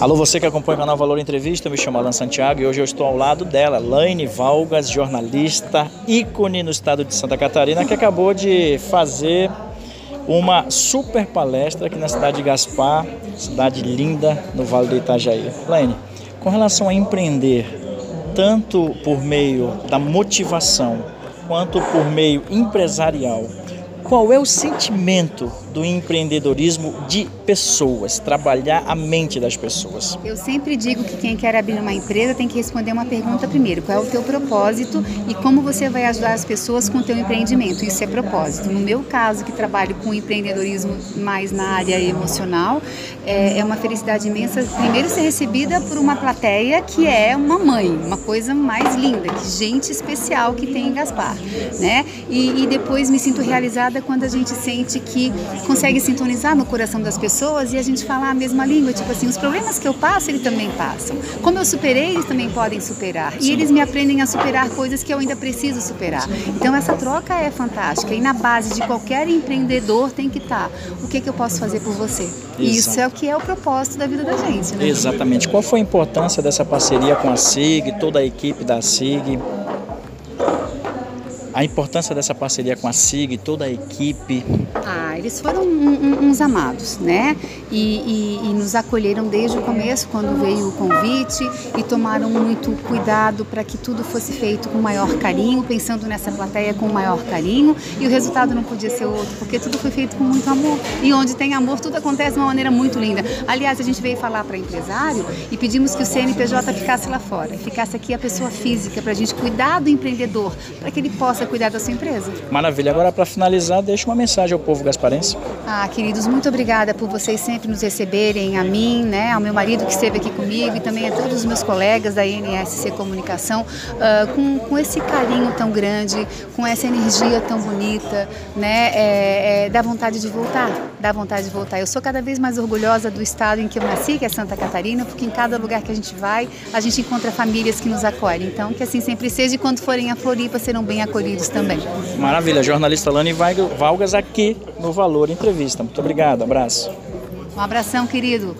Alô, você que acompanha o canal Valor Entrevista, eu me chamo Alan Santiago e hoje eu estou ao lado dela, Laine Valgas, jornalista, ícone no estado de Santa Catarina, que acabou de fazer uma super palestra aqui na cidade de Gaspar, cidade linda no Vale do Itajaí. Laine, com relação a empreender, tanto por meio da motivação quanto por meio empresarial, qual é o sentimento do empreendedorismo de pessoas, trabalhar a mente das pessoas? Eu sempre digo que quem quer abrir uma empresa tem que responder uma pergunta primeiro: qual é o teu propósito e como você vai ajudar as pessoas com o teu empreendimento? Isso é propósito. No meu caso, que trabalho com empreendedorismo mais na área emocional, é, é uma felicidade imensa. Primeiro, ser recebida por uma plateia que é uma mãe, uma coisa mais linda, que gente especial que tem em Gaspar, né? E, e depois me sinto realizada quando a gente sente que consegue sintonizar no coração das pessoas e a gente falar a mesma língua, tipo assim, os problemas que eu passo, eles também passam. Como eu superei, eles também podem superar. E eles me aprendem a superar coisas que eu ainda preciso superar. Então essa troca é fantástica e na base de qualquer empreendedor tem que estar. O que, que eu posso fazer por você? E isso é o que é o propósito da vida da gente, né? Exatamente. Qual foi a importância dessa parceria com a SIG, toda a equipe da SIG? A importância dessa parceria com a SIG, toda a equipe? Ah, eles foram uns amados, né? E, e, e, nos acolheram desde o começo, quando veio o convite, e tomaram muito cuidado para que tudo fosse feito com maior carinho, pensando nessa plateia com maior carinho, e o resultado não podia ser outro, porque tudo foi feito com muito amor. E onde tem amor, tudo acontece de uma maneira muito linda. Aliás, a gente veio falar para empresário e pedimos que o CNPJ ficasse lá fora, ficasse aqui a pessoa física, para a gente cuidar do empreendedor, para que ele possa possa cuidar da sua empresa. Maravilha. Agora, para finalizar, deixa uma mensagem ao povo gasparense. Ah, queridos, muito obrigada por vocês sempre nos receberem, a mim, né, ao meu marido que esteve aqui comigo e também a todos os meus colegas da NSC Comunicação, uh, com, com esse carinho tão grande, com essa energia tão bonita, né, é, é, dá vontade de voltar, dá vontade de voltar. Eu sou cada vez mais orgulhosa do estado em que eu nasci, que é Santa Catarina, porque em cada lugar que a gente vai, a gente encontra famílias que nos acolhem. Então, que assim sempre seja e quando forem a Floripa serão bem acolhidos também. Maravilha, jornalista Lani Valgas aqui no Valor Entrevista. Muito obrigado, abraço. Um abração, querido.